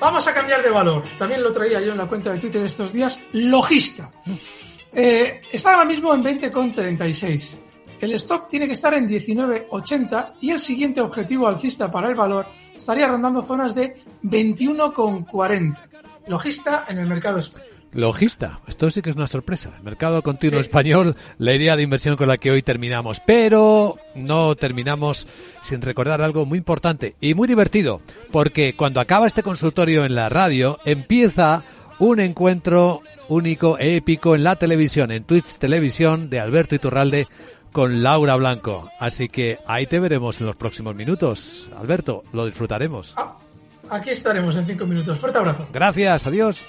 Vamos a cambiar de valor. También lo traía yo en la cuenta de Twitter estos días. Logista. Eh, está ahora mismo en 20,36. El stop tiene que estar en 19,80 y el siguiente objetivo alcista para el valor estaría rondando zonas de 21,40. Logista en el mercado español. Logista, esto sí que es una sorpresa. El mercado continuo español, la idea de inversión con la que hoy terminamos. Pero no terminamos sin recordar algo muy importante y muy divertido, porque cuando acaba este consultorio en la radio, empieza un encuentro único, épico en la televisión, en Twitch Televisión de Alberto Iturralde con Laura Blanco. Así que ahí te veremos en los próximos minutos. Alberto, lo disfrutaremos. Ah, aquí estaremos en cinco minutos. Fuerte abrazo. Gracias, adiós.